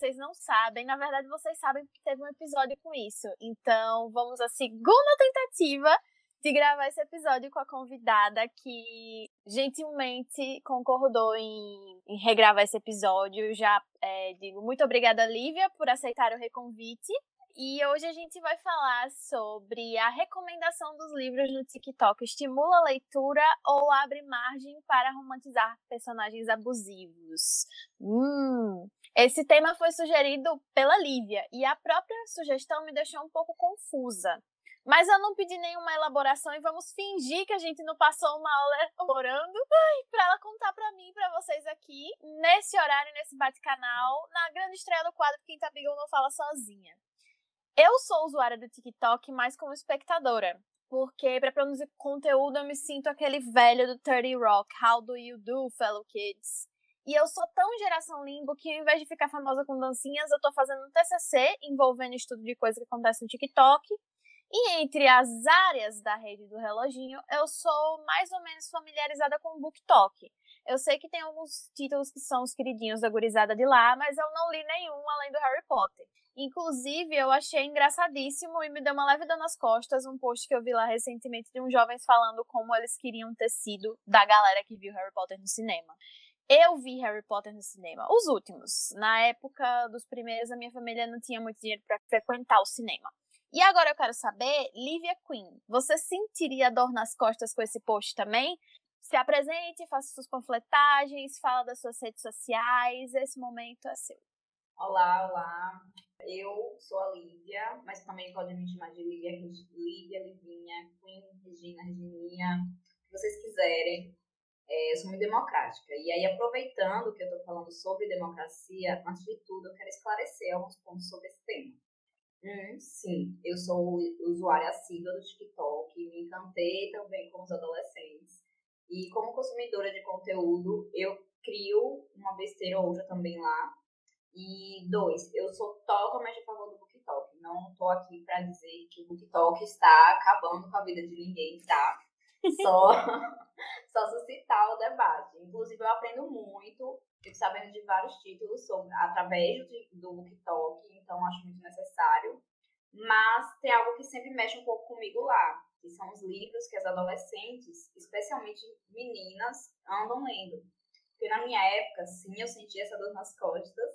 vocês não sabem. Na verdade, vocês sabem porque teve um episódio com isso. Então, vamos à segunda tentativa de gravar esse episódio com a convidada que gentilmente concordou em, em regravar esse episódio. Já é, digo muito obrigada, Lívia, por aceitar o reconvite. E hoje a gente vai falar sobre a recomendação dos livros no TikTok. Estimula a leitura ou abre margem para romantizar personagens abusivos? Hum. Esse tema foi sugerido pela Lívia e a própria sugestão me deixou um pouco confusa. Mas eu não pedi nenhuma elaboração e vamos fingir que a gente não passou uma aula elaborando para ela contar para mim e para vocês aqui, nesse horário, nesse bate-canal, na grande estreia do quadro Quinta Beagle Não Fala Sozinha. Eu sou usuária do TikTok mais como espectadora, porque para produzir conteúdo eu me sinto aquele velho do 30 Rock, How do you do, fellow kids? E eu sou tão geração limbo que ao invés de ficar famosa com dancinhas, eu tô fazendo um TCC envolvendo estudo de coisa que acontece no TikTok. E entre as áreas da rede do reloginho, eu sou mais ou menos familiarizada com o BookTok. Eu sei que tem alguns títulos que são os queridinhos da gurizada de lá, mas eu não li nenhum além do Harry Potter. Inclusive, eu achei engraçadíssimo e me deu uma leve dor nas costas um post que eu vi lá recentemente de uns jovens falando como eles queriam ter sido da galera que viu Harry Potter no cinema. Eu vi Harry Potter no cinema, os últimos. Na época dos primeiros, a minha família não tinha muito dinheiro para frequentar o cinema. E agora eu quero saber, Livia Queen, você sentiria dor nas costas com esse post também? Se apresente, faça suas panfletagens, fala das suas redes sociais, esse momento é seu. Olá, olá. Eu sou a Lívia, mas também podem me chamar de Lívia, Lívia, Livinha, Queen, Regina, Regininha, o que vocês quiserem. É, eu sou muito democrática. E aí, aproveitando que eu estou falando sobre democracia, antes de tudo, eu quero esclarecer alguns pontos sobre esse tema. Hum, sim, eu sou usuária assídua do TikTok, me encantei também com os adolescentes. E como consumidora de conteúdo, eu crio uma besteira ou outra também lá, e dois, eu sou totalmente a favor do BookTok. Não tô aqui para dizer que o BookTok está acabando com a vida de ninguém, tá? Só, só suscitar o debate. Inclusive, eu aprendo muito, fico sabendo de vários títulos sobre, através do BookTok, então acho muito necessário. Mas tem algo que sempre mexe um pouco comigo lá, que são os livros que as adolescentes, especialmente meninas, andam lendo. Porque na minha época, sim, eu sentia essa dor nas costas.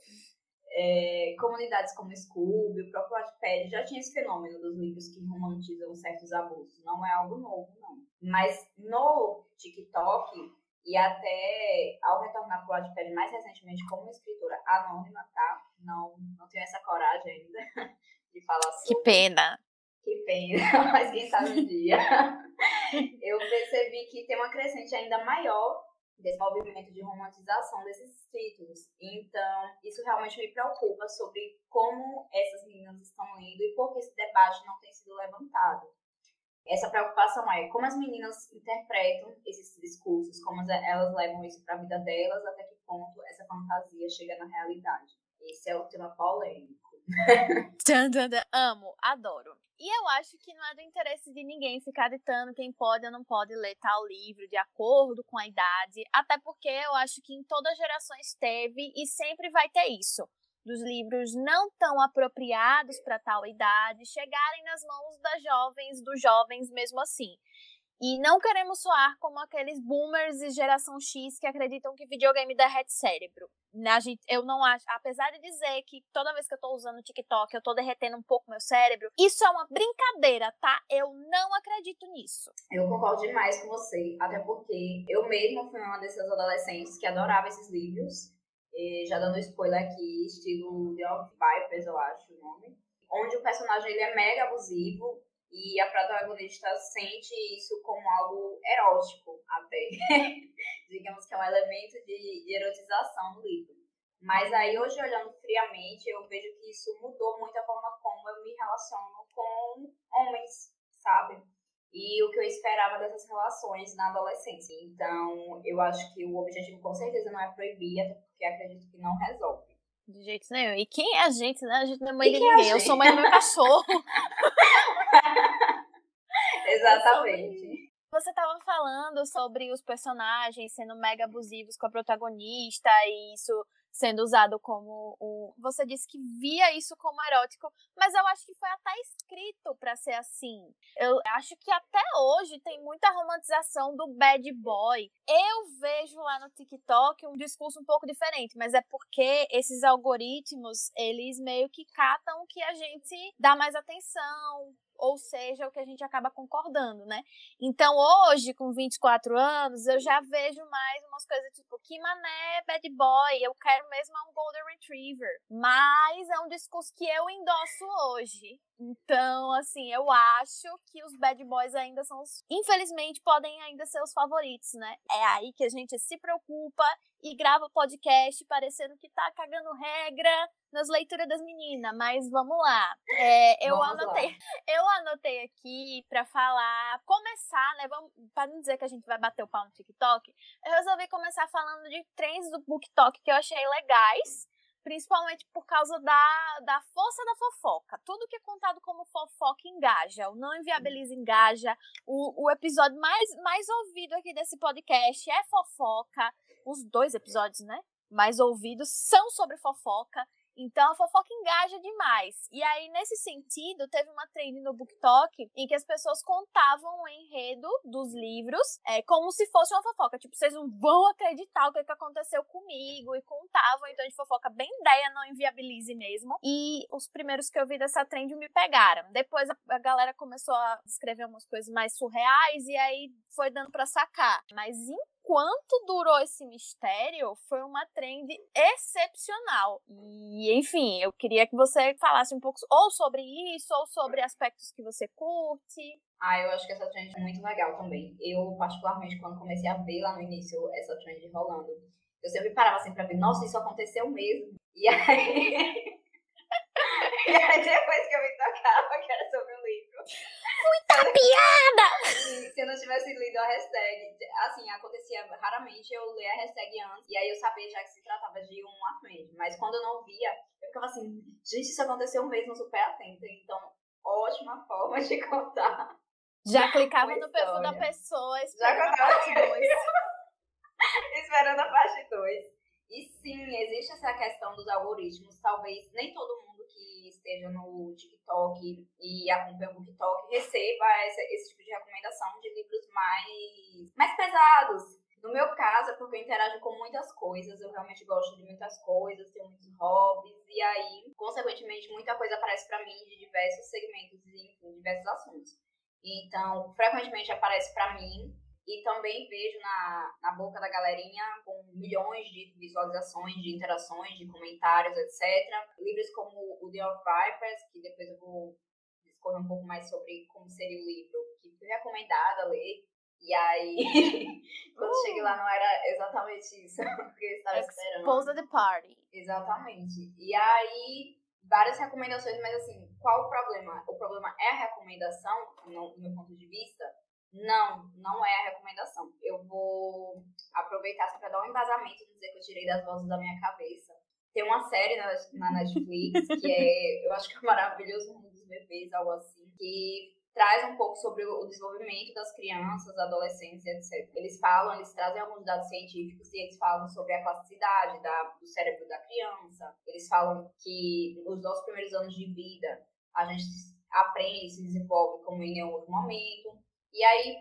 É, comunidades como Scooby, o próprio Wattpad, já tinha esse fenômeno dos livros que romantizam certos abusos. Não é algo novo, não. Mas no TikTok, e até ao retornar para o Wattpad mais recentemente como escritora anônima, tá? Não, não tenho essa coragem ainda de falar sobre. Que pena! Que pena, mas quem sabe um dia. Eu percebi que tem uma crescente ainda maior desse movimento de romantização desses títulos. Então, isso realmente me preocupa sobre como essas meninas estão lendo e por que esse debate não tem sido levantado. Essa preocupação é como as meninas interpretam esses discursos, como elas levam isso para a vida delas, até que ponto essa fantasia chega na realidade. Esse é o tema polêmico. Amo, adoro. E eu acho que não é do interesse de ninguém ficar ditando quem pode ou não pode ler tal livro de acordo com a idade, até porque eu acho que em todas as gerações teve e sempre vai ter isso. Dos livros não tão apropriados para tal idade chegarem nas mãos das jovens, dos jovens mesmo assim. E não queremos soar como aqueles boomers e geração X que acreditam que videogame derrete cérebro. A gente, eu não acho, apesar de dizer que toda vez que eu tô usando o TikTok eu tô derretendo um pouco meu cérebro, isso é uma brincadeira, tá? Eu não acredito nisso. Eu concordo demais com você, até porque eu mesma fui uma dessas adolescentes que adorava esses livros. E já dando spoiler aqui, estilo The Vipers, eu acho o nome. Onde o personagem ele é mega abusivo, e a protagonista sente isso como algo erótico, até. Digamos que é um elemento de, de erotização no livro. Mas aí, hoje, olhando friamente, eu vejo que isso mudou muito a forma como eu me relaciono com homens, sabe? E o que eu esperava dessas relações na adolescência. Então, eu acho que o objetivo, com certeza, não é proibir, até porque acredito que não resolve. De jeito nenhum. E quem é a gente, né? A gente não é mãe e de é ninguém. É eu sou mãe do meu cachorro. Exatamente. Você estava falando sobre os personagens sendo mega abusivos com a protagonista e isso sendo usado como um. Você disse que via isso como erótico, mas eu acho que foi até escrito para ser assim. Eu acho que até hoje tem muita romantização do bad boy. Eu vejo lá no TikTok um discurso um pouco diferente, mas é porque esses algoritmos, eles meio que catam o que a gente dá mais atenção, ou seja, o que a gente acaba concordando, né? Então, hoje, com 24 anos, eu já vejo mais umas coisas tipo, que mané, bad boy, eu quero mesmo um Golden Retriever. Mas é um discurso que eu endosso hoje. Então, assim, eu acho que os bad boys ainda são os. Infelizmente, podem ainda ser os favoritos, né? É aí que a gente se preocupa e grava podcast parecendo que tá cagando regra nas leituras das meninas. Mas vamos lá. É, eu vamos anotei. Lá. Eu anotei aqui para falar. Começar, né? Vamos, não dizer que a gente vai bater o pau no TikTok, eu resolvi começar falando de trends do BookTok que eu achei legais principalmente por causa da, da força da fofoca. Tudo que é contado como fofoca engaja, o não inviabiliza engaja. O, o episódio mais, mais ouvido aqui desse podcast é fofoca. Os dois episódios, né? Mais ouvidos são sobre fofoca. Então a fofoca engaja demais. E aí, nesse sentido, teve uma trend no BookTok em que as pessoas contavam o enredo dos livros é, como se fosse uma fofoca. Tipo, vocês não vão acreditar o que, que aconteceu comigo. E contavam, então, de fofoca bem ideia, não inviabilize mesmo. E os primeiros que eu vi dessa trend me pegaram. Depois a, galera começou a escrever umas coisas mais surreais e aí foi dando para sacar. Mas enquanto durou esse mistério, foi uma trend excepcional. E, enfim, eu queria que você falasse um pouco ou sobre isso, ou sobre aspectos que você curte. Ah, eu acho que essa trend é muito legal também. Eu, particularmente, quando comecei a ver lá no início essa trend rolando, eu sempre parava assim pra ver, nossa, isso aconteceu mesmo. E aí. e aí, depois que eu me tocava que era sobre o livro. Muita piada! Se eu não tivesse lido a hashtag, assim, acontecia raramente eu ler a hashtag antes, e aí eu sabia já que se tratava de um atende. Mas quando eu não via, eu ficava assim, gente, isso aconteceu mesmo, super atenta. Então, ótima forma de contar. Já clicava no perfil da pessoa, esperando já a parte 2. esperando a parte 2. E sim, existe essa questão dos algoritmos. Talvez nem todo mundo que esteja no TikTok e acompanha o TikTok receba esse, tipo de recomendação de livros mais, mais pesados. No meu caso, é porque eu interajo com muitas coisas, eu realmente gosto de muitas coisas, tenho muitos hobbies, e aí, consequentemente, muita coisa aparece para mim de diversos segmentos e, diversos assuntos. Então, frequentemente aparece para mim e também vejo na, na boca da galerinha com milhões de visualizações, de interações, de comentários, etc. Livros como o The of Vipers, que depois eu vou discorrer um pouco mais sobre como seria o livro, que fui recomendada a ler. E aí, quando uh. cheguei lá, não era exatamente isso que eu estava esperando. Expose the party. Exatamente. E aí, várias recomendações, mas assim, qual o problema? O problema é a recomendação, no meu ponto de vista, não, não é a recomendação. Eu vou aproveitar só para dar um embasamento e dizer que eu tirei das vozes da minha cabeça. Tem uma série na, na Netflix que é, eu acho que é maravilhoso mundo dos bebês, algo assim, que traz um pouco sobre o desenvolvimento das crianças, adolescentes, etc. Eles falam, eles trazem alguns dados científicos e eles falam sobre a plasticidade da, do cérebro da criança. Eles falam que nos nossos primeiros anos de vida a gente aprende se desenvolve como em nenhum outro momento. E aí,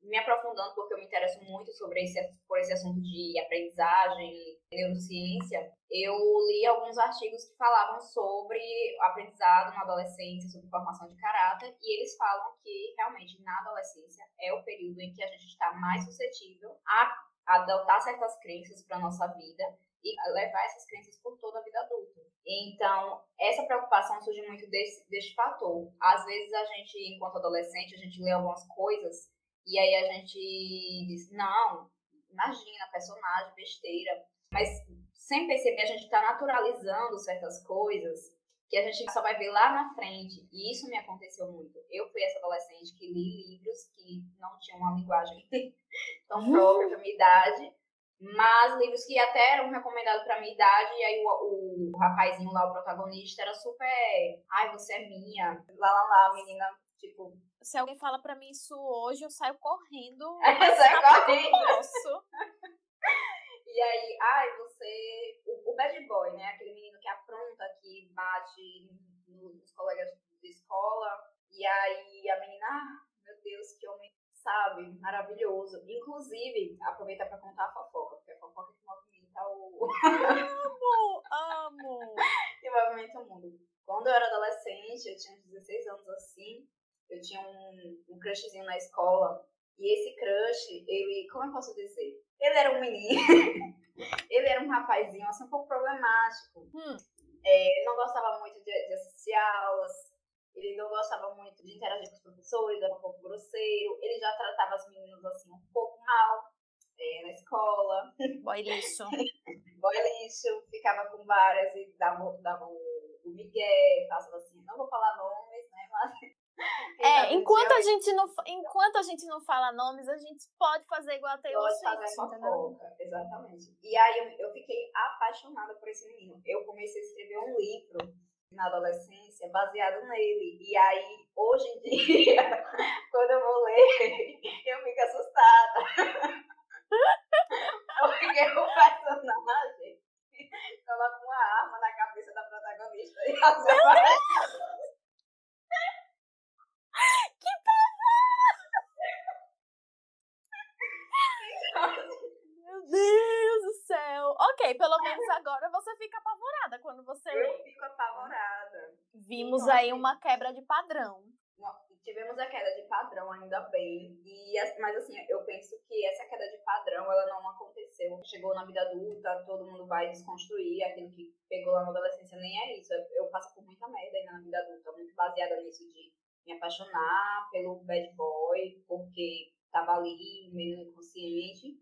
me aprofundando, porque eu me interesso muito sobre esse, por esse assunto de aprendizagem neurociência, eu li alguns artigos que falavam sobre aprendizado na adolescência, sobre formação de caráter, e eles falam que realmente na adolescência é o período em que a gente está mais suscetível a adotar certas crenças para a nossa vida e levar essas crenças por toda a vida adulta. Então, essa preocupação surge muito desse, desse fator. Às vezes, a gente, enquanto adolescente, a gente lê algumas coisas e aí a gente diz, não, imagina, personagem, besteira. Mas, sem perceber, a gente está naturalizando certas coisas que a gente só vai ver lá na frente. E isso me aconteceu muito. Eu fui essa adolescente que li livros que não tinham uma linguagem tão própria para minha idade Mas livros que até eram recomendados pra minha idade, e aí o, o rapazinho lá, o protagonista, era super. Ai, você é minha. Lá, lá, lá, a menina, tipo. Se alguém fala pra mim isso hoje, eu saio correndo. É, sai correndo. Posso. E aí, ai, você. O, o bad boy, né? Aquele menino que apronta, que bate nos colegas de escola. E aí a menina, ah, meu Deus, que homem sabe? Maravilhoso. Inclusive, aproveitar para contar a fofoca, porque a fofoca que movimenta o. Amo! Amo! que movimenta o mundo. Quando eu era adolescente, eu tinha 16 anos assim, eu tinha um, um crushzinho na escola. E esse crush, ele, como eu posso dizer? Ele era um menino. ele era um rapazinho, assim, um pouco problemático. Hum. É, não gostava muito de, de assistir aulas ele não gostava muito de interagir com os professores, era um pouco grosseiro. Ele já tratava as meninas assim um pouco mal é, na escola. Boy lixo. Boy lixo, ficava com várias e dava, dava o, o Miguel, falava assim, não vou falar nomes, né? Mas. É, enquanto a, gente não, enquanto a gente não fala nomes, a gente pode fazer igual a Taylor Swift? Exatamente. E aí eu, eu fiquei apaixonada por esse menino. Eu comecei a escrever um livro na adolescência baseado nele. E aí, hoje em dia, quando eu vou ler, eu fico assustada. Porque o personagem coloca uma arma na cabeça da protagonista e ela Que pavor! Meu Deus céu! Ok, pelo menos agora você fica apavorada quando você. Eu fico apavorada. Vimos então, aí assim, uma quebra de padrão. Tivemos a queda de padrão, ainda bem. E, mas assim, eu penso que essa queda de padrão, ela não aconteceu. Chegou na vida adulta, todo mundo vai desconstruir aquilo que pegou lá na adolescência. Nem é isso. Eu, passo por muita merda ainda na vida adulta, muito baseada nisso de me apaixonar pelo bad boy, porque tava ali, meio inconsciente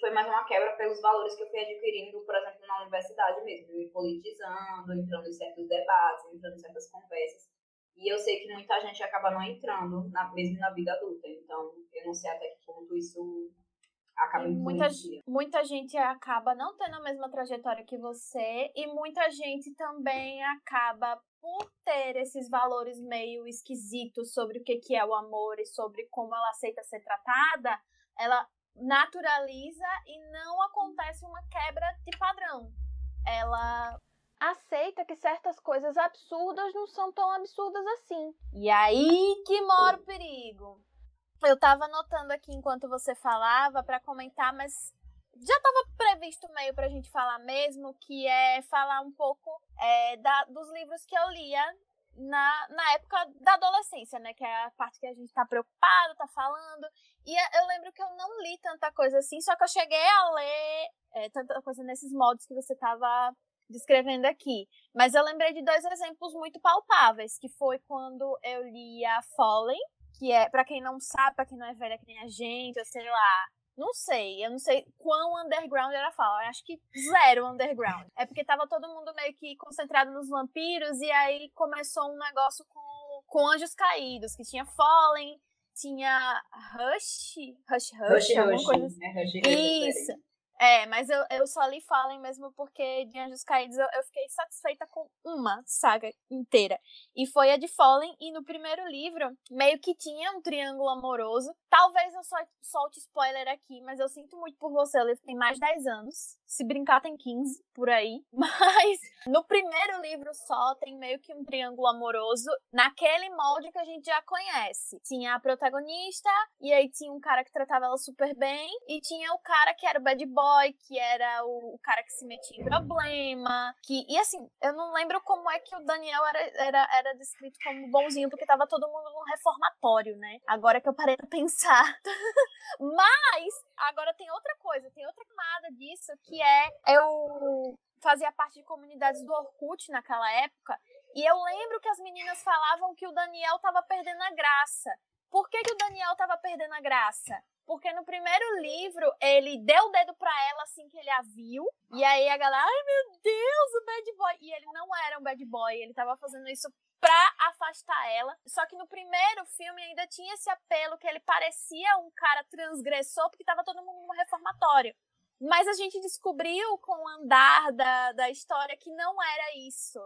foi mais uma quebra pelos valores que eu fui adquirindo, por exemplo, na universidade mesmo, me politizando, entrando em certos debates, entrando em certas conversas. E eu sei que muita gente acaba não entrando, na, mesmo na vida adulta. Então, eu não sei até que ponto isso acaba muita, muita gente acaba não tendo a mesma trajetória que você, e muita gente também acaba por ter esses valores meio esquisitos sobre o que é o amor e sobre como ela aceita ser tratada, ela naturaliza e não acontece uma quebra de padrão. Ela aceita que certas coisas absurdas não são tão absurdas assim. E aí que mora o perigo. Eu tava anotando aqui enquanto você falava para comentar, mas já estava previsto meio para a gente falar mesmo, que é falar um pouco é, da, dos livros que eu lia na, na época da adolescência, né? Que é a parte que a gente tá preocupado, tá falando. E eu lembro que eu não li tanta coisa assim, só que eu cheguei a ler é, tanta coisa nesses modos que você tava descrevendo aqui. Mas eu lembrei de dois exemplos muito palpáveis, que foi quando eu li a Fallen, que é, para quem não sabe, para quem não é velha que nem a gente, ou sei lá, não sei, eu não sei quão underground era fala. Eu acho que zero underground. É porque tava todo mundo meio que concentrado nos vampiros e aí começou um negócio com, com anjos caídos, que tinha Fallen, tinha Rush, Rush Rush, Rush alguma Rush, coisa assim. É, Rush, Isso. É, mas eu, eu só li Fallen mesmo porque de Anjos Caídos eu, eu, fiquei satisfeita com uma saga inteira. E foi a de Fallen, e no primeiro livro, meio que tinha um triângulo amoroso. Talvez eu solte spoiler aqui, mas eu sinto muito por você. O livro tem mais de 10 anos. Se brincar, tem 15 por aí. Mas no primeiro livro só tem meio que um triângulo amoroso naquele molde que a gente já conhece. Tinha a protagonista, e aí tinha um cara que tratava ela super bem, e tinha o cara que era o bad boy que era o, o, cara que se metia em problema. Que, e assim, eu não lembro como é que o Daniel era, era, era descrito como bonzinho, porque tava todo mundo num reformatório, né? Agora que eu parei pra pensar. Mas, agora tem outra coisa, tem outra camada disso, que é eu fazia parte de comunidades do Orkut naquela época. E eu lembro que as meninas falavam que o Daniel tava perdendo a graça. Por que, que o Daniel tava perdendo a graça? Porque no primeiro livro ele deu o dedo para ela assim que ele a viu. E aí a galera, ai meu Deus, o bad boy. E ele não era um bad boy, ele tava fazendo isso pra afastar ela. Só que no primeiro filme ainda tinha esse apelo que ele parecia um cara transgressor porque tava todo mundo no reformatório. Mas a gente descobriu com o andar da, da história que não era isso.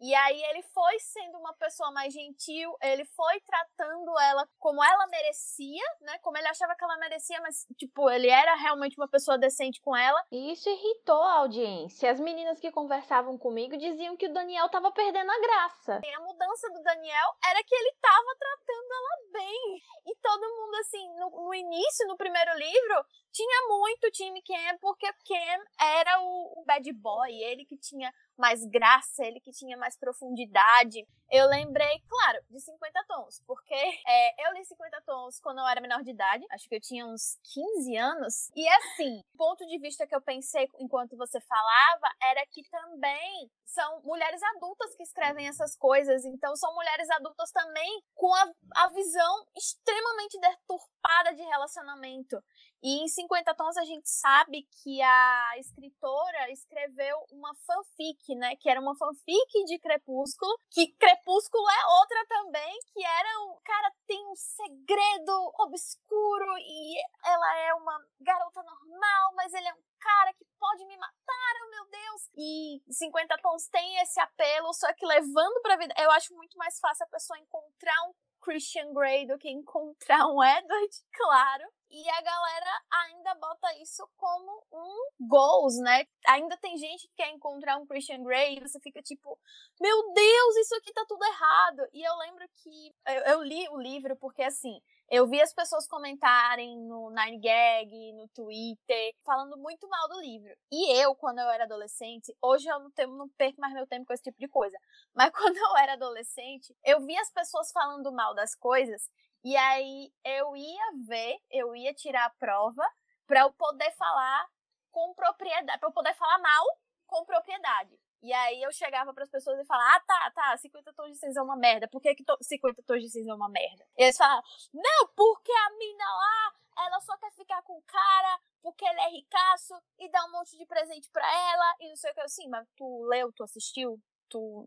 E aí ele foi sendo uma pessoa mais gentil, ele foi tratando ela como ela merecia, né? Como ele achava que ela merecia, mas, tipo, ele era realmente uma pessoa decente com ela. E isso irritou a audiência. As meninas que conversavam comigo diziam que o Daniel tava perdendo a graça. E a mudança do Daniel era que ele tava tratando ela bem. E todo mundo, assim, no, no início, no primeiro livro, tinha muito time Cam, porque Cam era o, o bad boy, ele que tinha mais graça, ele que tinha mais profundidade. Eu lembrei, claro, de 50 tons, porque é, eu li 50 tons quando eu era menor de idade, acho que eu tinha uns 15 anos. E assim, o ponto de vista que eu pensei enquanto você falava era que também são mulheres adultas que escrevem essas coisas, então são mulheres adultas também com a, a visão extremamente deturpada de relacionamento. E em 50 Tons a gente sabe que a escritora escreveu uma fanfic, né? Que era uma fanfic de Crepúsculo, que Crepúsculo é outra também, que era um. Cara, tem um segredo obscuro e ela é uma garota normal, mas ele é um cara que pode me matar, oh meu Deus! E 50 Tons tem esse apelo, só que levando pra vida. Eu acho muito mais fácil a pessoa encontrar um Christian Grey do que encontrar um Edward, claro. E a galera ainda bota isso como um goals, né? Ainda tem gente que quer encontrar um Christian Grey e você fica tipo, meu Deus, isso aqui tá tudo errado. E eu lembro que eu, eu li o livro porque assim, eu vi as pessoas comentarem no Nine Gag, no Twitter, falando muito mal do livro. E eu, quando eu era adolescente, hoje eu não, tenho, não perco mais meu tempo com esse tipo de coisa. Mas quando eu era adolescente, eu vi as pessoas falando mal das coisas e aí eu ia ver, eu ia tirar a prova para eu poder falar com propriedade, para eu poder falar mal com propriedade. E aí eu chegava para as pessoas e falava: "Ah, tá, tá, 50 tons de cinza é uma merda. Por que que 50 tons de cinza é uma merda?" E eles falavam: "Não, porque a mina lá, ela só quer ficar com o cara porque ele é ricaço e dá um monte de presente para ela e não sei o que assim, mas tu leu, tu assistiu, tu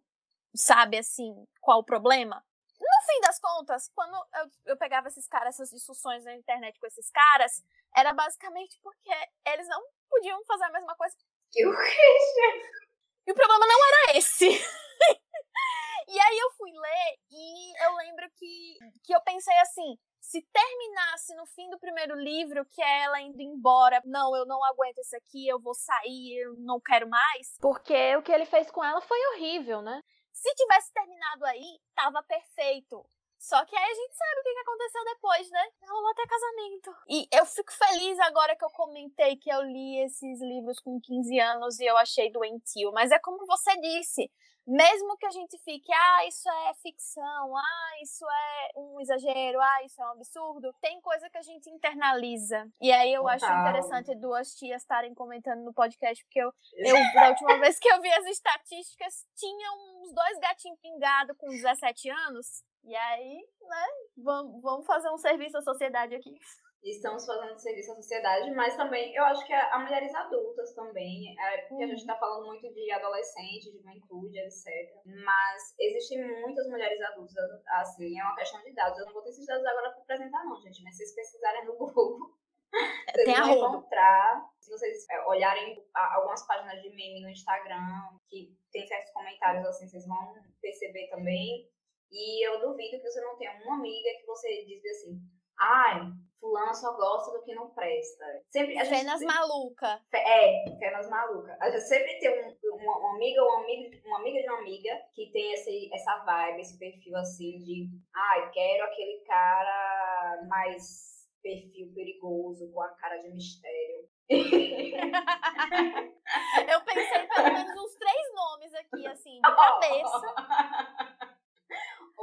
sabe assim qual o problema? No fim das contas, quando eu, eu pegava esses caras, essas discussões na internet com esses caras, era basicamente porque eles não podiam fazer a mesma coisa que o Christian. E o problema não era esse. e aí eu fui ler e eu lembro que, que eu pensei assim, se terminasse no fim do primeiro livro, que é ela indo embora, não, eu não aguento isso aqui, eu vou sair, eu não quero mais. Porque o que ele fez com ela foi horrível, né? Se tivesse terminado aí, tava perfeito. Só que aí a gente sabe o que aconteceu depois, né? Rolou até casamento. E eu fico feliz agora que eu comentei que eu li esses livros com 15 anos e eu achei doentio. Mas é como você disse, mesmo que a gente fique, ah, isso é ficção, ah, isso é um exagero, ah, isso é um absurdo, tem coisa que a gente internaliza. E aí eu Total. acho interessante duas tias estarem comentando no podcast, porque eu, eu, da última vez que eu vi as estatísticas, tinha uns dois gatinhos pingados com 17 anos. E aí, né, vamos, vamos fazer um serviço à sociedade aqui estamos fazendo serviço à sociedade, mas também eu acho que a, a mulheres adultas também, é, porque a gente está falando muito de adolescente, de juventude, etc. Mas existem muitas mulheres adultas, assim, é uma questão de dados. Eu não vou ter esses dados agora para apresentar, não, gente, mas se vocês pesquisarem no Google. Vocês Tem vão encontrar, se vocês é, olharem algumas páginas de meme no Instagram, que tem certos comentários assim, vocês vão perceber também. E eu duvido que você não tenha uma amiga que você diz assim, ai, fulano só gosta do que não presta. Sempre, a gente Fenas sempre, maluca. É, Fenas maluca. A gente sempre tem um, uma, uma, amiga ou uma amiga, uma amiga de uma amiga que tem esse, essa vibe, esse perfil assim de ai, quero aquele cara mais perfil perigoso, com a cara de mistério. Eu pensei pelo menos uns três nomes aqui, assim, de cabeça.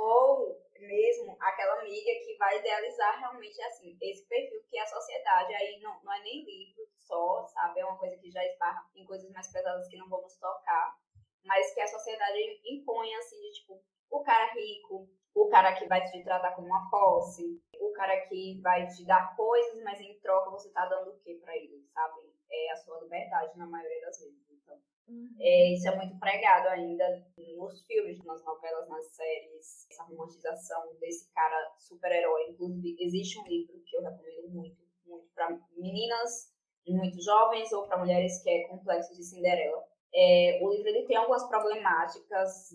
Ou mesmo aquela amiga que vai idealizar realmente assim, esse perfil que a sociedade aí não, não é nem livro só, sabe? É uma coisa que já esbarra em coisas mais pesadas que não vamos tocar, mas que a sociedade impõe assim, de tipo, o cara rico, o cara que vai te tratar como uma posse, o cara que vai te dar coisas, mas em troca você tá dando o que para ele, sabe? É a sua liberdade na maioria das vezes. Então, Uhum. É, isso é muito pregado ainda nos filmes, nas novelas, nas séries, essa romantização desse cara super-herói. Inclusive, existe um livro que eu recomendo muito, muito para meninas muito jovens ou para mulheres que é Complexo de Cinderela. É, o livro ele tem algumas problemáticas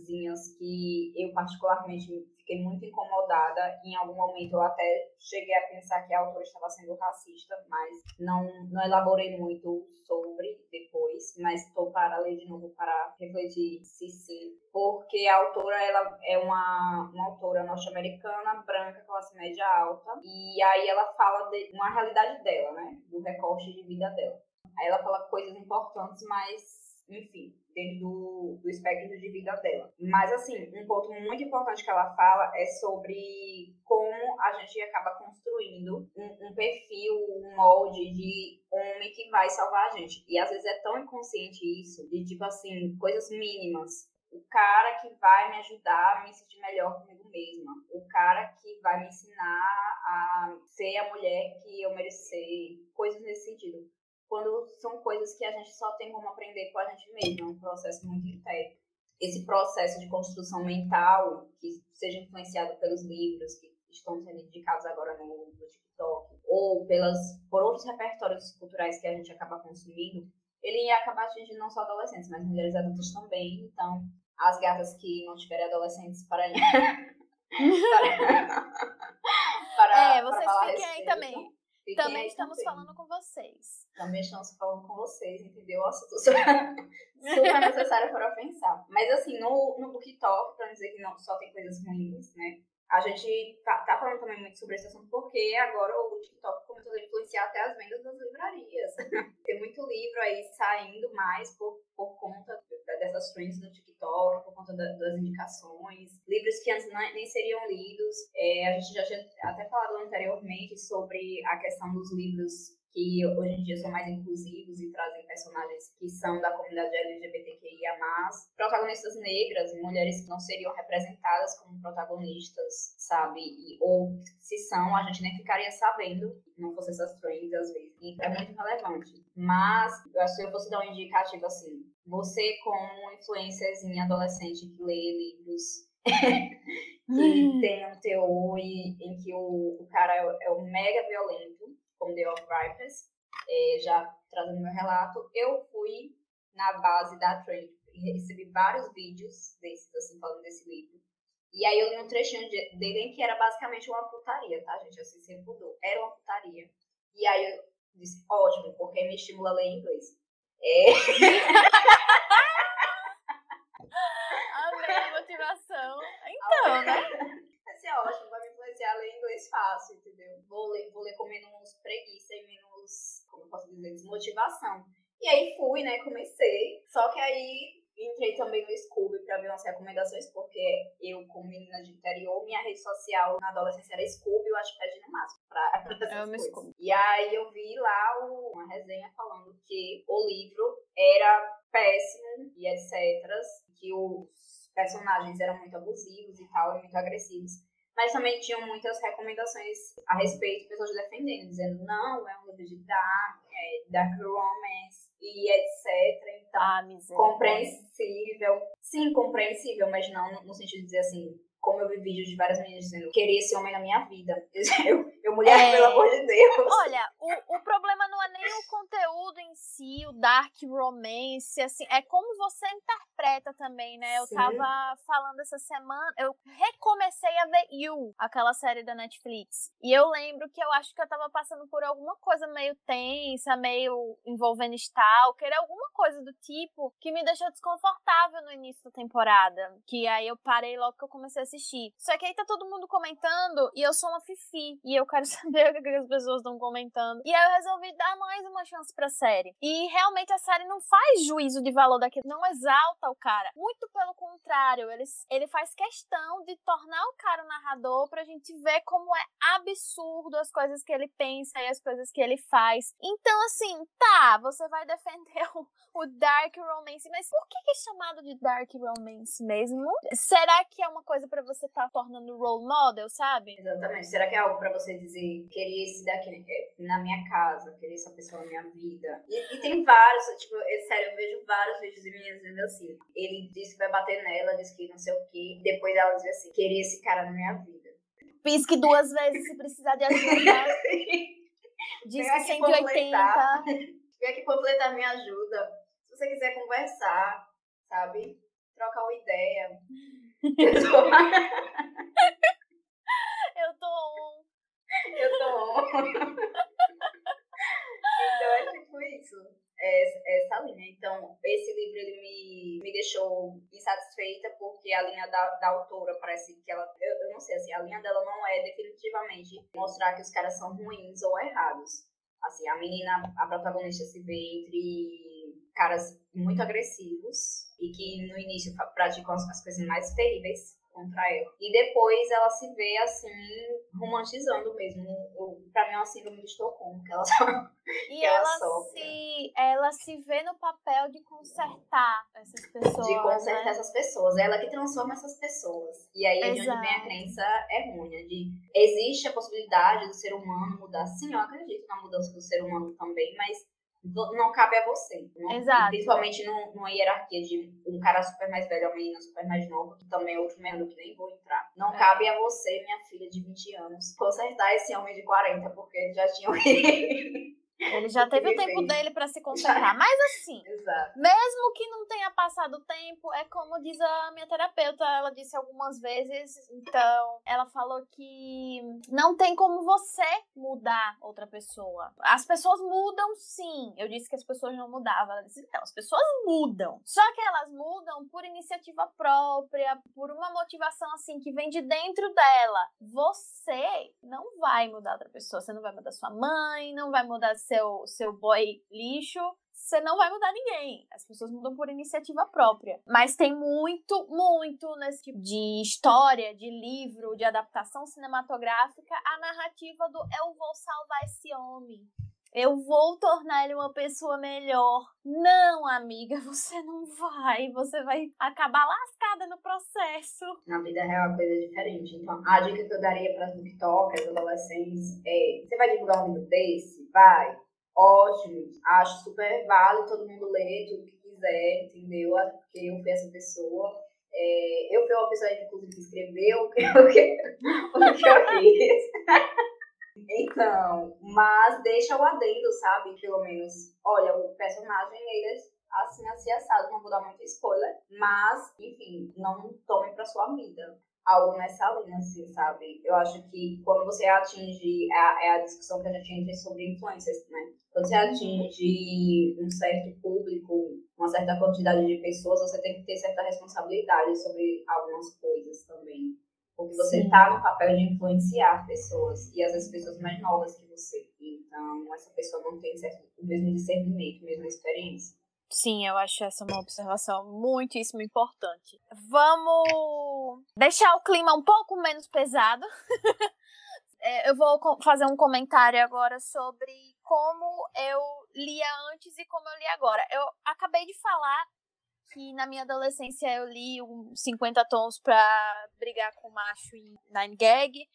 que eu particularmente fiquei muito incomodada. Em algum momento eu até cheguei a pensar que a autora estava sendo racista, mas não, não elaborei muito sobre depois, mas estou para ler de novo para refletir se sim. Porque a autora ela é uma, uma autora norte-americana, branca, classe média alta, e aí ela fala de uma realidade dela, né? Do recorte de vida dela. Aí ela fala coisas importantes, mas enfim, dentro do, do espectro de vida dela. Mas, assim, um ponto muito importante que ela fala é sobre como a gente acaba construindo um, um perfil, um molde de homem que vai salvar a gente. E às vezes é tão inconsciente isso, de tipo assim, coisas mínimas o cara que vai me ajudar a me sentir melhor comigo mesma, o cara que vai me ensinar a ser a mulher que eu merecer, coisas nesse sentido quando são coisas que a gente só tem como aprender com a gente mesmo, é um processo muito interno. Esse processo de construção mental, que seja influenciado pelos livros que estão sendo indicados agora no, no TikTok, ou pelas, por outros repertórios culturais que a gente acaba consumindo, ele ia acabar atingindo não só adolescentes, mas mulheres adultas também. Então, as gatas que não tiverem adolescentes para. para, para é, vocês fiquem aí também Fiquem também estamos também. falando com vocês. Também estamos falando com vocês, entendeu? Nossa, super, super necessário para pensar. Mas assim, no, no BookTok, para dizer que não só tem coisas ruins, né? A gente tá, tá, falando também muito sobre esse assunto porque agora o TikTok começou a influenciar até as vendas das livrarias. tem muito livro aí saindo mais por, por conta dessas trends no TikTok, por conta da, das indicações. Livros que antes nem seriam lidos. É, a gente já tinha até falado anteriormente sobre a questão dos livros que hoje em dia são mais inclusivos e trazem personagens que são da comunidade LGBTQIA+, protagonistas negras, mulheres que não seriam representadas como protagonistas, sabe? E, ou se são, a gente nem ficaria sabendo, não fosse essas trends às vezes. E é muito relevante. Mas, eu acho que eu fosse dar um indicativo assim, você como influencerzinha adolescente que lê livros que hum. tem um teor em que o, o cara é, é um mega violento, como The of Ripers, é, já trazendo meu relato, eu fui na base da Trend e recebi vários vídeos desses, assim, falando desse livro. E aí eu li um trechinho de, dele em que era basicamente uma putaria, tá, gente? Assim, sem pudor. Era uma putaria. E aí eu disse, ótimo, porque me estimula a ler inglês. É... Amei a motivação. Então, né? Vai ser ótimo, a ler inglês fácil, entendeu? Vou ler, vou ler com menos preguiça e menos, como eu posso dizer, desmotivação. E aí fui, né, comecei. Só que aí entrei também no Scooby para ver umas recomendações, porque eu, como menina de interior, minha rede social na adolescência era Scooby, eu acho que é no máximo pra essas eu coisas. E aí eu vi lá o, uma resenha falando que o livro era péssimo e etc. Que os personagens eram muito abusivos e tal, e muito agressivos mas também tinham muitas recomendações a respeito, pessoas defendendo, dizendo, não, é um livro de dark, é, dark romance, e etc. Então, ah, compreensível. Sim, compreensível, mas não no sentido de dizer assim, como eu vi vídeos de várias meninas dizendo, queria esse homem na minha vida. Eu, eu mulher, é... pelo amor de Deus. Olha, o, o problema não é nem o conteúdo em si, o dark romance, assim, é como você interpreta também, né? Eu Sim. tava falando essa semana, eu recomecei a ver You, aquela série da Netflix. E eu lembro que eu acho que eu tava passando por alguma coisa meio tensa, meio envolvendo stalker, alguma coisa do tipo que me deixou desconfortável no início da temporada. Que aí eu parei logo que eu comecei a assistir. Só que aí tá todo mundo comentando e eu sou uma fifi. E eu quero saber o que as pessoas estão comentando. E aí eu resolvi dar mais uma chance pra série. E realmente a série não faz juízo de valor daquilo, não exalta o cara. Muito pelo contrário, ele, ele faz questão de tornar o cara narrador pra gente ver como é absurdo as coisas que ele pensa e as coisas que ele faz. Então, assim, tá, você vai defender o, o Dark Romance, mas por que é chamado de Dark Romance mesmo? Será que é uma coisa para você estar tá tornando role model, sabe? Exatamente. Será que é algo para você dizer, queria esse daqui na minha casa, queria essa pessoa na minha vida? E, e tem vários, tipo, é, sério, eu vejo vários vídeos de meninas dizendo assim, ele disse que vai bater nela, disse que não sei o quê, depois ela diz assim, queria esse cara na minha vida. Pisque duas vezes se precisar de ajuda. Diz que 180. Vem aqui panfletar me ajuda. Se você quiser conversar, sabe? Trocar uma ideia. Eu tô, Eu tô on. eu tô Então é tipo isso. É, essa linha. Então, esse livro ele me, me deixou insatisfeita porque a linha da, da autora parece que ela. Eu, eu não sei, assim, a linha dela não é definitivamente mostrar que os caras são ruins ou errados. Assim, a menina, a protagonista se vê entre caras muito agressivos e que no início praticam as, as coisas mais terríveis contra ela. E depois ela se vê assim, romantizando mesmo. Pra mim é uma síndrome de Estocolmo, que ela E que ela ela, sofre. se, ela se vê no papel de consertar essas pessoas. de consertar né? essas pessoas. Ela que transforma essas pessoas. E aí é de onde vem a crença errônea de existe a possibilidade do ser humano mudar. Sim, eu acredito na mudança do ser humano também, mas não cabe a você. Não, Exato. Principalmente num- numa hierarquia de um cara super mais velho, uma menina super mais nova, que também é outro menino que nem vou entrar. Não É. cabe a você, minha filha de 20 anos, consertar esse homem de 40, porque ele já tinha. Ele já teve o tempo dele pra se consertar. Mas assim, Exato. mesmo que não tenha passado o tempo, é como diz a minha terapeuta, ela disse algumas vezes, então, ela falou que não tem como você mudar outra pessoa. As pessoas mudam sim. Eu disse que as pessoas não mudavam. Ela disse, não, as pessoas mudam. Só que elas mudam por iniciativa própria, por uma motivação assim que vem de dentro dela. Você não vai mudar outra pessoa, você não vai mudar sua mãe, não vai mudar seu, seu boy lixo, você não vai mudar ninguém. As pessoas mudam por iniciativa própria. Mas tem muito, muito nesse tipo de história, de livro, de adaptação cinematográfica, a narrativa do eu vou salvar esse homem. Eu vou tornar ele uma pessoa melhor. Não, amiga, você não vai. Você vai acabar lascada no processo. Na vida real é uma coisa diferente. Então, a dica que eu daria para as TikTokers, adolescentes, é: você vai divulgar um livro desse? Vai. Ótimo. Acho super válido todo mundo ler tudo que quiser, entendeu? Porque eu fui essa pessoa. É, eu fui uma pessoa, inclusive, que escreveu o que, o que, o que eu quis. Então, mas deixa o adendo, sabe? Pelo menos, olha, o personagem, ele é assim, assim, assado, não vou dar muito spoiler, mas, enfim, não tome pra sua vida algo nessa linha, assim, sabe? Eu acho que quando você atinge, é a, é a discussão que a gente entra sobre influências, né? Quando você atinge um certo público, uma certa quantidade de pessoas, você tem que ter certa responsabilidade sobre algumas coisas também. Porque você Sim. tá no papel de influenciar pessoas, e às vezes pessoas mais novas que você. Então, essa pessoa não tem o mesmo discernimento, a mesma experiência. Sim, eu acho essa uma observação muitíssimo importante. Vamos deixar o clima um pouco menos pesado. É, eu vou fazer um comentário agora sobre como eu lia antes e como eu li agora. Eu acabei de falar que na minha adolescência eu li uns 50 tons pra brigar com o macho em Nine Gag.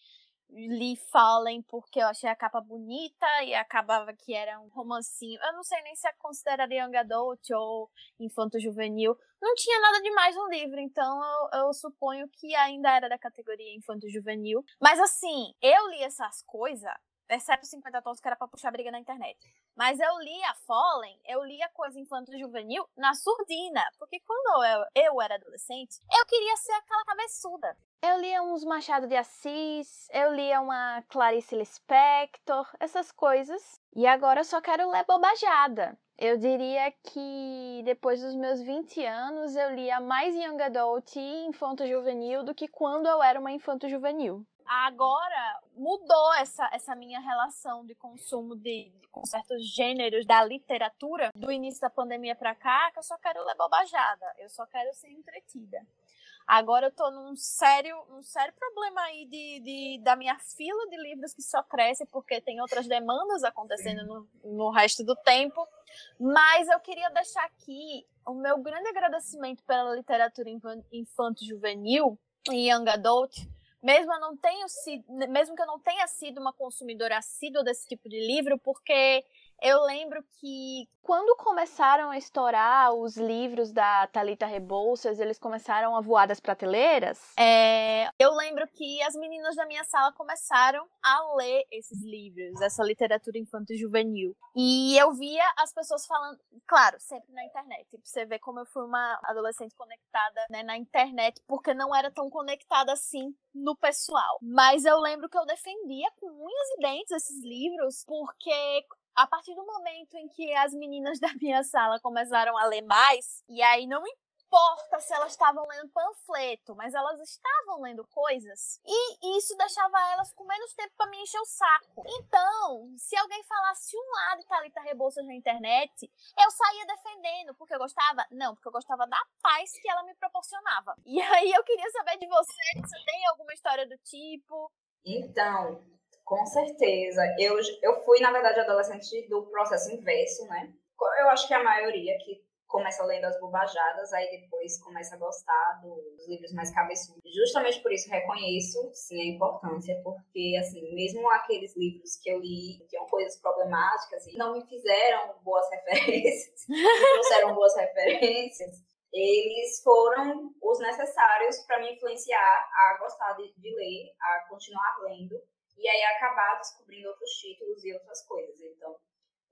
Li Fallen porque eu achei a capa bonita e acabava que era um romancinho. Eu não sei nem se eu consideraria young adult ou infanto juvenil. Não tinha nada demais no livro, então eu, eu suponho que ainda era da categoria infanto juvenil. Mas assim, eu li essas coisas, exceto 50 tons que era pra puxar briga na internet. Mas eu li a Fallen, eu li a coisa infanto juvenil na surdina, porque quando eu, eu era adolescente, eu queria ser aquela cabeçuda. Eu lia uns Machado de Assis, eu lia uma Clarice Lispector, essas coisas. E agora eu só quero ler bobajada. Eu diria que depois dos meus 20 anos eu lia mais Young Adult e Infanto Juvenil do que quando eu era uma Infanto Juvenil. Agora mudou essa, essa minha relação de consumo de, de- com certos gêneros da literatura do início da pandemia pra cá, que eu só quero ler bobajada, eu só quero ser entretida. Agora eu tô num sério, um sério problema aí de, de, da minha fila de livros que só cresce porque tem outras demandas acontecendo no, no resto do tempo. Mas eu queria deixar aqui o meu grande agradecimento pela literatura infan- infanto-juvenil e young adult, mesmo eu não tenho sido, mesmo que eu não tenha sido uma consumidora assídua desse tipo de livro, porque Eu lembro que quando começaram a estourar os livros da Talita Rebouças, eles começaram a voar das prateleiras. É, eu lembro que as meninas da minha sala começaram a ler esses livros, essa literatura infantil juvenil. E eu via as pessoas falando, claro, sempre na internet. Você vê como eu fui uma adolescente conectada né, na internet, porque não era tão conectada assim no pessoal. Mas eu lembro que eu defendia com unhas e dentes esses livros, porque a partir do momento em que as meninas da minha sala começaram a ler mais, e aí não importa se elas estavam lendo panfleto, mas elas estavam lendo coisas, e isso deixava elas com menos tempo para me encher o saco. Então, se alguém falasse um lado de Thalita Rebouças na internet, eu saía defendendo, porque eu gostava? Não, porque eu gostava da paz que ela me proporcionava. E aí eu queria saber de você, se tem alguma história do tipo. Então, com certeza. Eu, eu fui, na verdade, adolescente do processo inverso, né? Eu acho que a maioria que começa lendo as bobajadas, aí depois começa a gostar dos livros mais cabeçudos. Justamente por isso reconheço, sim, a importância, porque, assim, mesmo aqueles livros que eu li que tinham coisas problemáticas e não me fizeram boas referências, não trouxeram boas referências, eles foram os necessários para me influenciar a gostar de, de ler, a continuar lendo e aí acabar descobrindo outros títulos e outras coisas. Então,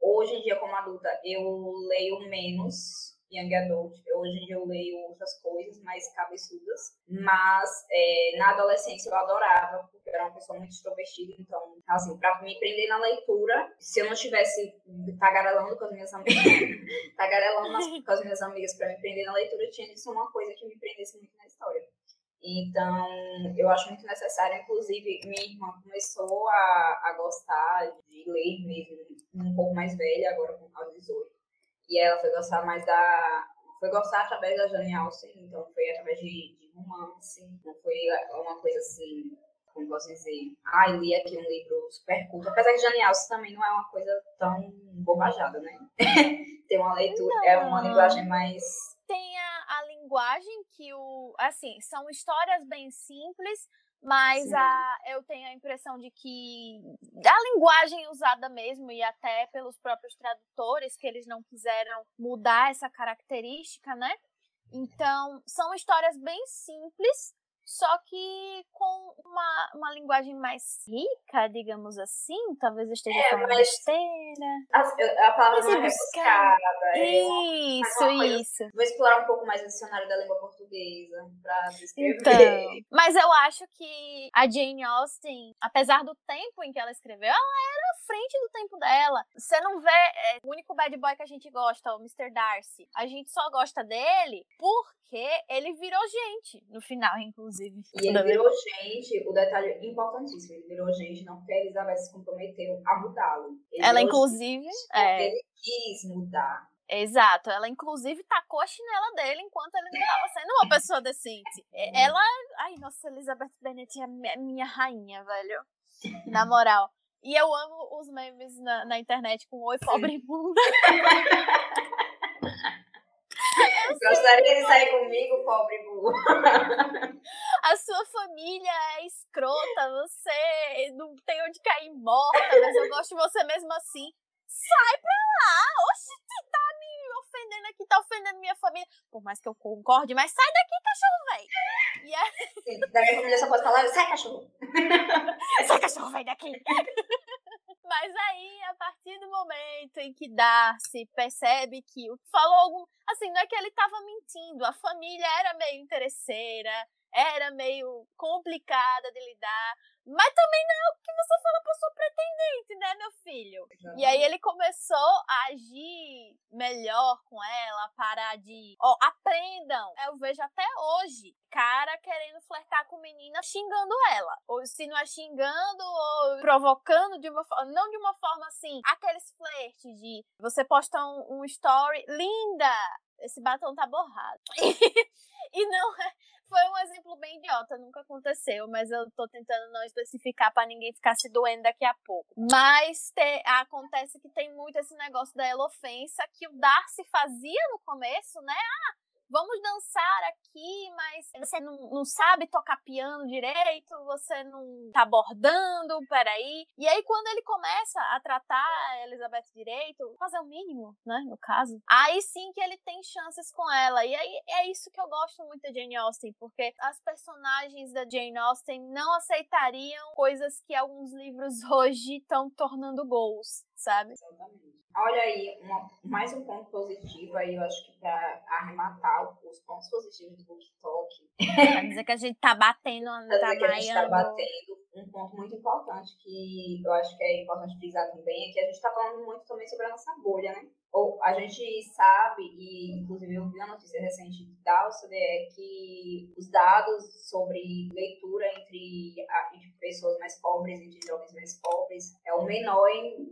hoje em dia, como adulta, eu leio menos Young Adult. Hoje em dia eu leio outras coisas mais cabeçudas, mas é, na adolescência eu adorava, porque eu era uma pessoa muito extrovertida, então, assim, pra me prender na leitura, se eu não estivesse tagarelando com as minhas amigas, tagarelando com as minhas amigas pra me prender na leitura, tinha de ser uma coisa que me prendesse muito na história. Então, eu acho muito necessário, inclusive, minha irmã começou a, a gostar de ler mesmo, um pouco mais velha, agora com aos 18. E ela foi gostar mais da. Foi gostar através da Jane Austen, então foi através de, de romance, não foi uma coisa assim, como posso dizer, ah, li aqui um livro super culto. Apesar que Jane Austen também não é uma coisa tão bobajada, né? Tem uma leitura, não. é uma linguagem mais tem linguagem que o. Assim, são histórias bem simples, mas a, eu tenho a impressão de que a linguagem usada mesmo, e até pelos próprios tradutores, que eles não quiseram mudar essa característica, né? Então, são histórias bem simples, só que com uma, uma linguagem mais rica, digamos assim, talvez eu esteja é, falando mas besteira. A, a palavra não é rebuscada. Isso, é isso. Vou explorar um pouco mais o dicionário da língua portuguesa pra descrever. Então, mas eu acho que a Jane Austen, apesar do tempo em que ela escreveu, ela era frente do tempo dela. Você não vê é, o único bad boy que a gente gosta, o Mr. Darcy. A gente só gosta dele porque ele virou gente no final, inclusive. E ele virou gente, o detalhe importantíssimo, ele virou gente não porque a Elizabeth se comprometeu a mudá-lo. Ela, inclusive, é... ele quis mudar. Exato, ela inclusive tacou a chinela dele enquanto ele não estava sendo uma pessoa decente. Ela. Ai, nossa, Elizabeth Bennet é minha rainha, velho. Na moral. E eu amo os memes na, na internet com Oi, pobre imunda. Gostaria de sair comigo, pobre burro. A sua família é escrota, você não tem onde cair morta, mas eu gosto de você mesmo assim. Sai pra lá! Oxi, tá me ofendendo aqui, tá ofendendo minha família. Por mais que eu concorde, mas sai daqui, cachorro, velho! E aí... da minha família só pode falar, sai, cachorro! sai, cachorro, vem daqui! Mas aí, a partir do momento em que Darcy percebe que o falou algum. Assim, não é que ele estava mentindo, a família era meio interesseira, era meio complicada de lidar, mas também não é o que você fala pra sua pretendente, né, meu filho? E aí ele começou a agir melhor com ela, parar de. Ó, oh, aprendam! Eu vejo até hoje cara querendo flertar com menina xingando ela. Ou se não é xingando, ou provocando de uma forma. Não de uma forma assim, aqueles flertes de você posta um, um story, linda! Esse batom tá borrado. e não é foi um exemplo bem idiota, nunca aconteceu, mas eu tô tentando não especificar para ninguém ficar se doendo daqui a pouco. Mas te, acontece que tem muito esse negócio da elofensa que o Darcy fazia no começo, né? Ah, vamos dançar aqui, mas você não, não sabe tocar piano direito, você não tá bordando, peraí. E aí, quando ele começa a tratar a Elizabeth direito, fazer o mínimo, né, no caso, aí sim que ele tem chances com ela. E aí é isso que eu gosto muito da Jane Austen, porque as personagens da Jane Austen não aceitariam coisas que alguns livros hoje estão tornando gols, sabe? Exatamente. Olha aí, uma, mais um ponto positivo aí, eu acho que para arrematar os pontos positivos do Talk. Pra dizer que a gente tá batendo, tá dizer que a gente tá batendo. Um ponto muito importante que eu acho que é importante frisar também é que a gente tá falando muito também sobre a nossa bolha, né? Ou a gente sabe, e inclusive eu vi uma notícia recente da OCDE, que os dados sobre leitura entre, entre pessoas mais pobres, entre jovens mais pobres, é o menor em,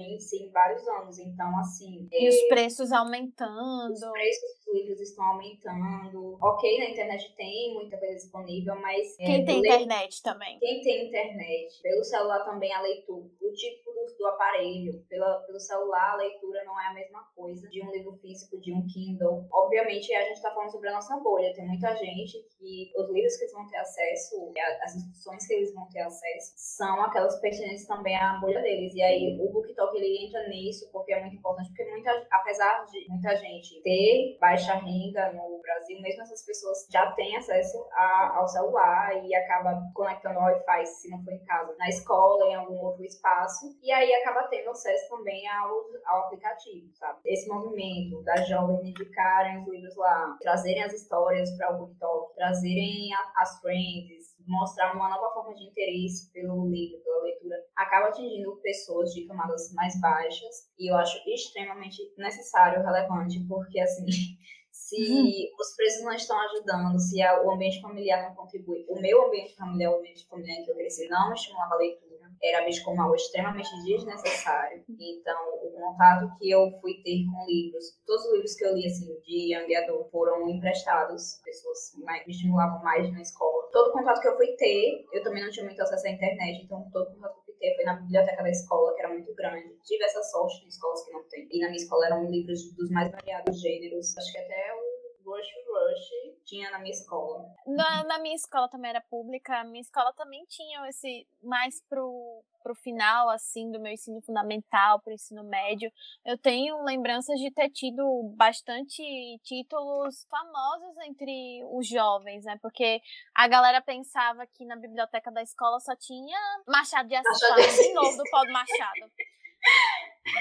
em vários anos. Então, assim, E os preços aumentando. os preços dos livros estão aumentando. Ok, na internet tem muita coisa disponível, mas. é, Quem tem o le- internet também. Quem tem internet, pelo celular também a leitura, o tipo do, aparelho, pela, pelo celular a leitura não é a mesma coisa de um livro físico, de um Kindle. Obviamente a gente está falando sobre a nossa bolha, tem muita gente que os livros que eles vão ter acesso, as instituições que eles vão ter acesso, são aquelas pertinentes também à bolha deles. E aí o BookTok ele entra nisso porque é muito importante, porque muita, apesar de muita gente ter baixa renda no Brasil, mesmo essas pessoas já têm acesso a- ao celular e acaba conectando ao Wi-Fi, se não for em casa, na escola, em algum outro espaço, e aí acaba tendo acesso também ao, ao aplicativo, sabe? Esse movimento das jovens indicarem os livros lá, trazerem as histórias para o BookTok, trazerem a- as friends, mostrar uma nova forma de interesse pelo livro, pela leitura, acaba atingindo pessoas de camadas mais baixas, e eu acho extremamente necessário, relevante, porque assim. Se os preços não estão ajudando, se a- o ambiente familiar não contribui, o meu ambiente familiar, o ambiente familiar que eu cresci, não estimulava a leitura, era visto como algo extremamente desnecessário. Então, o contato que eu fui ter com livros, todos os livros que eu li, assim, de Young Adult, foram emprestados, pessoas mais- me estimulavam mais na escola. Todo contato que eu fui ter, eu também não tinha muito acesso à internet, então todo contato que eu fui ter foi na biblioteca da escola, que era muito grande. Tive essa sorte em escolas que não tem. E na minha escola eram livros dos mais variados gêneros. Acho que até o Rush Rush tinha na minha escola. Na, na minha escola também era pública, a minha escola também tinha esse mais pro, pro final, assim, do meu ensino fundamental, pro ensino médio. Eu tenho lembranças de ter tido bastante títulos famosos entre os jovens, né? Porque a galera pensava que na biblioteca da escola só tinha Machado de Assis, Machado de falando de novo do Paulo Machado.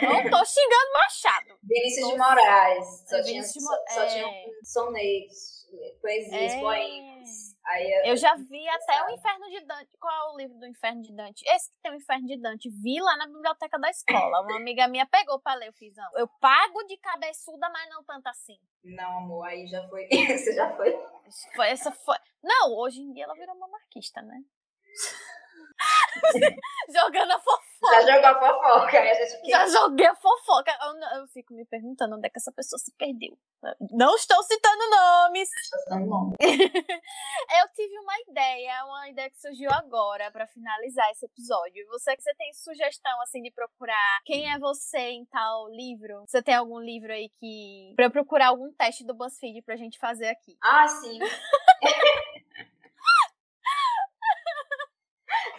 Não tô xingando Machado. Vinícius de. Moraes. Só, É, tinha, Vinícius de só, Mo- só é. tinha sonetos, poesias, É. poemas. Aí, Eu já vi até o Inferno de Dante. Qual é o livro do Inferno de Dante? Esse que tem o Inferno de Dante. Vi lá na biblioteca da escola. Uma amiga minha pegou pra ler, eu fiz, não. Eu pago de cabeçuda, mas não tanto assim. Não, amor, aí já foi. Você já foi. Foi, essa foi. Não, hoje em dia ela virou monarquista, né? Jogando a fofoca. Já jogou a fofoca. A gente Já joguei a fofoca. Eu, eu fico me perguntando onde é que essa pessoa se perdeu. Não estou citando nomes. Tá bom. Eu tive uma ideia, uma ideia que surgiu agora pra finalizar esse episódio. Você você tem sugestão assim de procurar quem é você em tal livro? Você tem algum livro aí que Pra eu procurar algum teste do BuzzFeed pra gente fazer aqui? Ah, sim.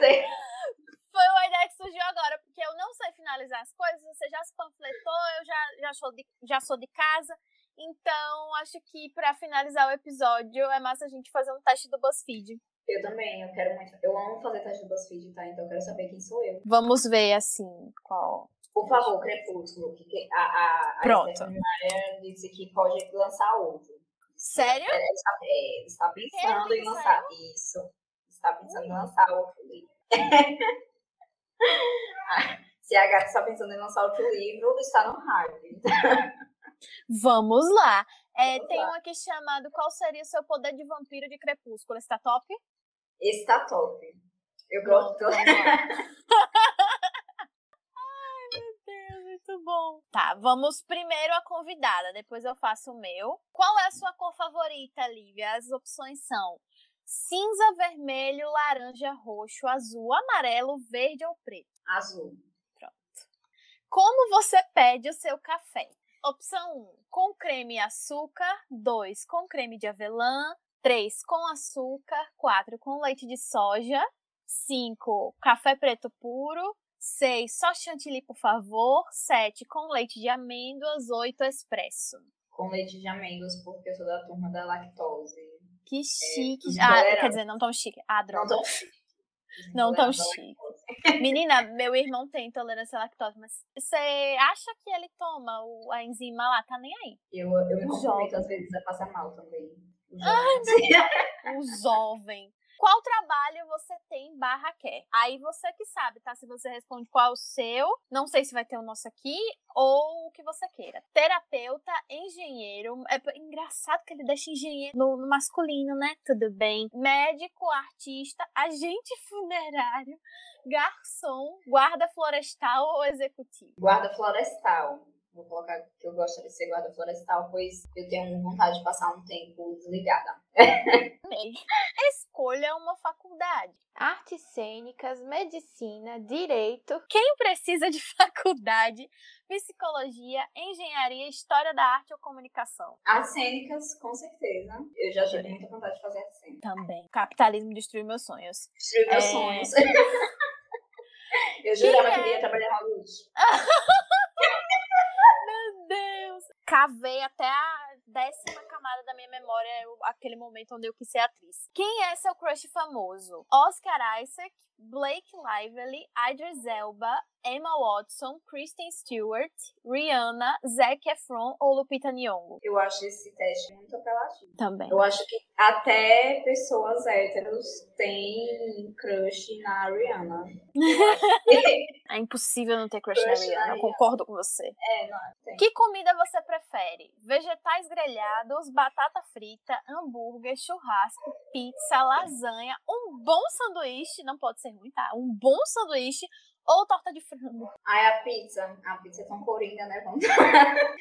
Sei. Foi uma ideia que surgiu agora, porque eu não sei finalizar as coisas, você já se panfletou, eu já, já, sou, de, já sou de casa. Então, acho que pra finalizar o episódio é massa a gente fazer um teste do BuzzFeed. Eu também, eu quero muito. Eu amo fazer teste do BuzzFeed, tá? Então eu quero saber quem sou eu. Vamos ver assim qual. Por favor, Crepúsculo. Que a, a, a Pronto. Meyer disse que pode lançar outro. Sério? Ele está, é, está pensando Ele em lançar isso. Está pensando em lançar outro livro. Se a gata está pensando em lançar outro livro, está no hype. Vamos lá. É, Vamos tem lá. um aqui chamado Qual seria o seu poder de vampiro de crepúsculo? Está top? Está top. Eu gosto. Ai, meu Deus, muito bom. Tá, vamos primeiro a convidada, depois eu faço o meu. Qual é a sua cor favorita, Lívia? As opções são cinza, vermelho, laranja, roxo, azul, amarelo, verde ou preto. Azul. Como você pede o seu café? Opção 1, com creme e açúcar. 2, com creme de avelã. 3, com açúcar. 4, com leite de soja. 5, café preto puro. 6, só chantilly, por favor. 7, com leite de amêndoas. 8, expresso. Com leite de amêndoas, porque eu sou da turma da lactose. Que chique. É, ah, quer dizer, não tão chique. Ah, droga. Não tão chique. Não tão chique. Menina, meu irmão tem intolerância à lactose, mas você acha que ele toma o, a enzima lá? Tá nem aí. Eu, eu me comprometo às vezes a passar mal também. Ai, meu... o jovem qual trabalho você tem barra quer. Aí você que sabe, tá? Se você responde qual o seu, não sei se vai ter o nosso aqui, ou o que você queira. Terapeuta, engenheiro, é engraçado que ele deixa engenheiro no, no masculino, né? Tudo bem. Médico, artista, agente funerário, garçom, guarda florestal ou executivo? Guarda florestal. Vou colocar que eu gosto de ser guarda florestal, pois eu tenho vontade de passar um tempo desligada. Escolha uma faculdade. Artes cênicas, medicina, direito. Quem precisa de faculdade? Psicologia, engenharia, história da arte ou comunicação? Artes cênicas, com certeza. Eu já tive muita vontade de fazer artes cênicas. Também. Capitalismo destruiu meus sonhos. Destruiu meus é... sonhos. eu jurava que, é... que ia trabalhar na luz. cavei até a décima camada da minha memória aquele momento onde eu quis ser atriz. Quem é seu crush famoso? Oscar Isaac, Blake Lively, Idris Elba, Emma Watson, Kristen Stewart, Rihanna, Zac Efron ou Lupita Nyong'o? Eu acho esse teste muito apelativo. Também. Eu acho que até pessoas héteros têm crush na Rihanna. é impossível não ter crush, crush na Rihanna. Eu concordo com você. É, não. Tem. Que comida você prefere? Vegetais grelhados, batata frita, hambúrguer, churrasco, pizza, lasanha, um bom sanduíche, não pode ser ruim, tá? Um bom sanduíche ou torta de frango. Ai, a pizza. A pizza é tão coringa, né?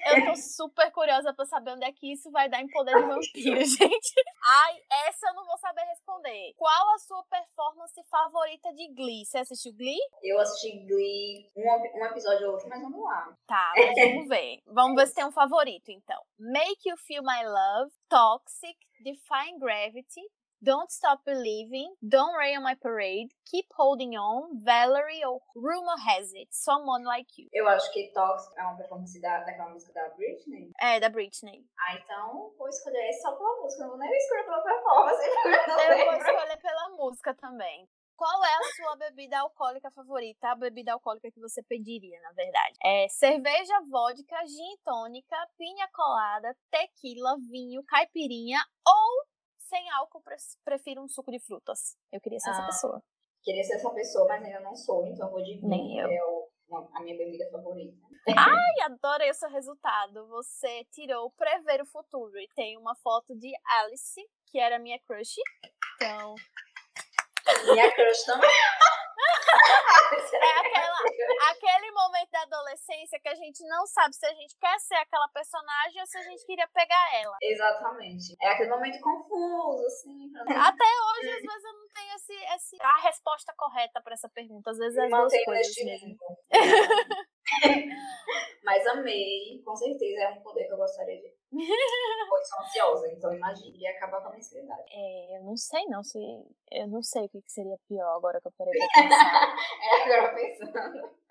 eu tô super curiosa pra saber onde é que isso vai dar em poder de vampiro, gente. Ai, essa eu não vou saber responder. Qual a sua performance favorita de Glee? Você assistiu Glee? Eu assisti Glee um, um episódio ou outro, mas vamos lá. Tá, mas vamos ver. Vamos ver se tem um favorito, então. Make You Feel My Love, Toxic, Define Gravity, Don't Stop Believing, Don't Rain on My Parade, Keep Holding On, Valerie ou Rumor Has It, Someone Like You. Eu acho que Toxic é uma performance da, daquela música da Britney. É, da Britney. Ah, então vou escolher só pela música, não vou nem escolher pela performance. Eu vou escolher pela música também. Qual é a sua bebida alcoólica favorita? A bebida alcoólica que você pediria, na verdade. É cerveja, vodka, gin tônica, pinha colada, tequila, vinho, caipirinha ou sem álcool, prefiro um suco de frutas. Eu queria ser ah, essa pessoa. Queria ser essa pessoa, mas ainda não sou, então vou de Nem eu. é o, a minha bebida favorita. Ai, adorei o seu resultado. Você tirou prever o futuro e tem uma foto de Alice, que era minha crush. Então. Minha crush também. É aquela, aquele momento da adolescência que a gente não sabe se a gente quer ser aquela personagem ou se a gente queria pegar ela. Exatamente. É aquele momento confuso, assim. Até hoje, às vezes, eu não tenho esse, esse, a resposta correta para essa pergunta. Às vezes é as duas coisas mesmo. Mas amei, com certeza é um poder que eu gostaria de. Pois sou ansiosa, então imagine e acabar com a minha ansiedade. É, eu não sei não se. Eu não sei o que seria pior agora que eu parei pra pensar. é, agora pensando.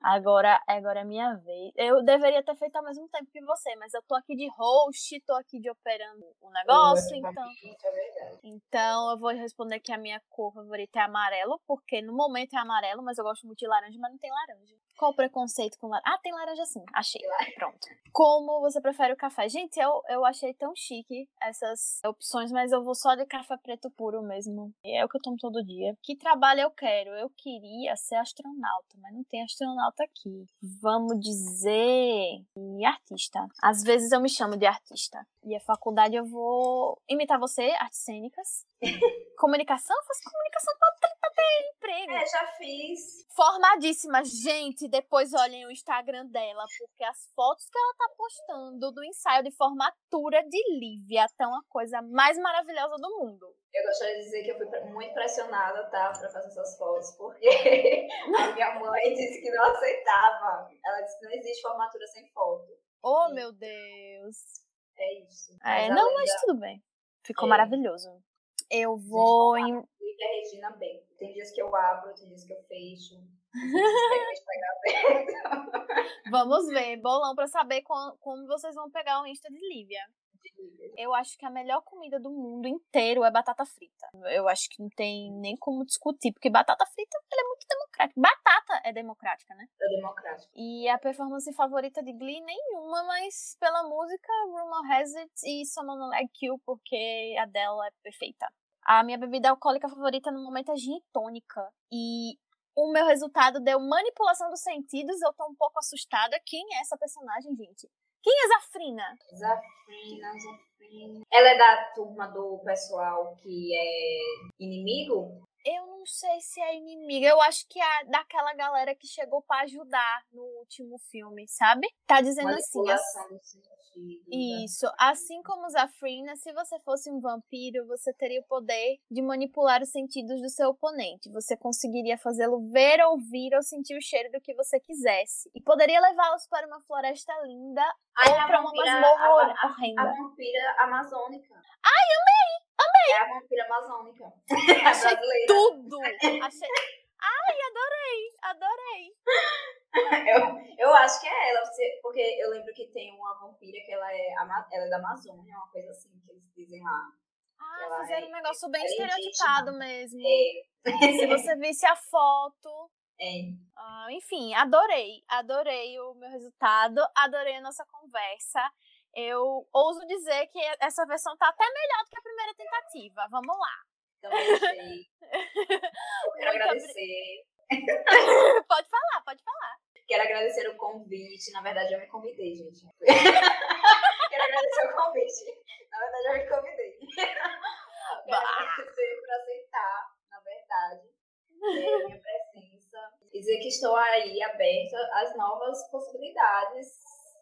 Agora, agora é minha vez. Eu deveria ter feito ao mesmo tempo que você, mas eu tô aqui de host, tô aqui de operando o negócio, então. É então eu vou responder que a minha cor favorita é amarelo, porque no momento é amarelo, mas eu gosto muito de laranja, mas não tem laranja. Qual o preconceito com laranja? Ah, tem laranja sim, achei. Pronto. Como você prefere o café? Gente, eu, eu achei tão chique essas opções, mas eu vou só de café preto puro mesmo. É o que eu tomo todo dia. Que trabalho eu quero? Eu queria ser astronauta, mas não tem astronauta aqui. Vamos dizer. E artista. Às vezes eu me chamo de artista. E a faculdade eu vou imitar você, artes cênicas. comunicação? Eu faço comunicação pra, pra ter emprego. É, já fiz. Formadíssima. Gente, depois olhem o Instagram dela, porque as fotos que ela tá postando do ensaio de formatura de Lívia estão a coisa mais maravilhosa do mundo. Eu gostaria de dizer que eu fui muito pressionada, tá, pra fazer essas fotos, porque a minha mãe disse que não aceitava. Ela disse que não existe formatura sem foto. Oh, meu Deus. É isso. É, não, mas tudo bem. Ficou é. maravilhoso. Eu vou em. E a Regina bem. Tem dias que eu abro, tem dias que eu fecho. Vamos ver, bolão para saber como, como vocês vão pegar o Insta de Lívia. Eu acho que a melhor comida do mundo inteiro é batata frita. Eu acho que não tem nem como discutir, porque batata frita é muito democrática. Batata é democrática, né? É democrática. E a performance favorita de Glee, nenhuma, mas pela música, Rumor Has It e Someone Like You, porque a dela é perfeita. A minha bebida alcoólica favorita no momento é gin tônica. E o meu resultado deu manipulação dos sentidos. Eu tô um pouco assustada. Quem é essa personagem, gente? Quem é Zafrina? Zafrina, Zafrina. Ela é da turma do pessoal que é inimigo? Eu não sei se é inimiga. Eu acho que é daquela galera que chegou para ajudar no último filme, sabe? Tá dizendo assim. Né? Isso. Assim como Zafrina, se você fosse um vampiro, você teria o poder de manipular os sentidos do seu oponente. Você conseguiria fazê-lo ver, ouvir ou sentir o cheiro do que você quisesse. E poderia levá-los para uma floresta linda Ai, ou para uma masmorra horrenda. A vampira amazônica. Ai, amei! Amei! É a vampira amazônica. Achei tudo! Achei... Ai, adorei! Adorei! eu, eu acho que é ela, porque eu lembro que tem uma vampira que ela é, ela é da Amazônia, uma coisa assim que eles dizem lá. Ah, fizeram é, um negócio bem estereotipado mesmo. É. Se você visse a foto. É. Ah, enfim, adorei. Adorei o meu resultado, adorei a nossa conversa. Eu ouso dizer que essa versão tá até melhor do que a primeira tentativa. Vamos lá. Também achei. quero agradecer. pode falar, pode falar. Quero agradecer o convite. Na verdade, eu me convidei, gente. Quero agradecer o convite. Na verdade, eu me convidei. Quero agradecer por aceitar, na verdade, é, minha presença. E dizer que estou aí aberta às novas possibilidades,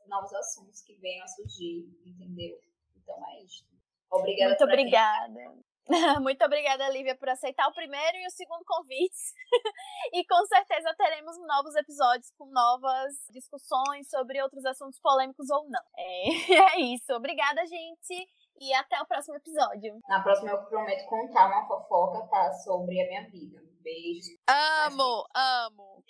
novos assuntos que venham a surgir, entendeu? Então é isso. Obrigada. Muito obrigada. Muito obrigada, Lívia, por aceitar o primeiro e o segundo convites. e com certeza teremos novos episódios com novas discussões sobre outros assuntos polêmicos ou não. É, é isso. Obrigada, gente. E até o próximo episódio. Na próxima eu prometo contar uma fofoca, tá? Sobre a minha vida. Beijo. Amo, amo.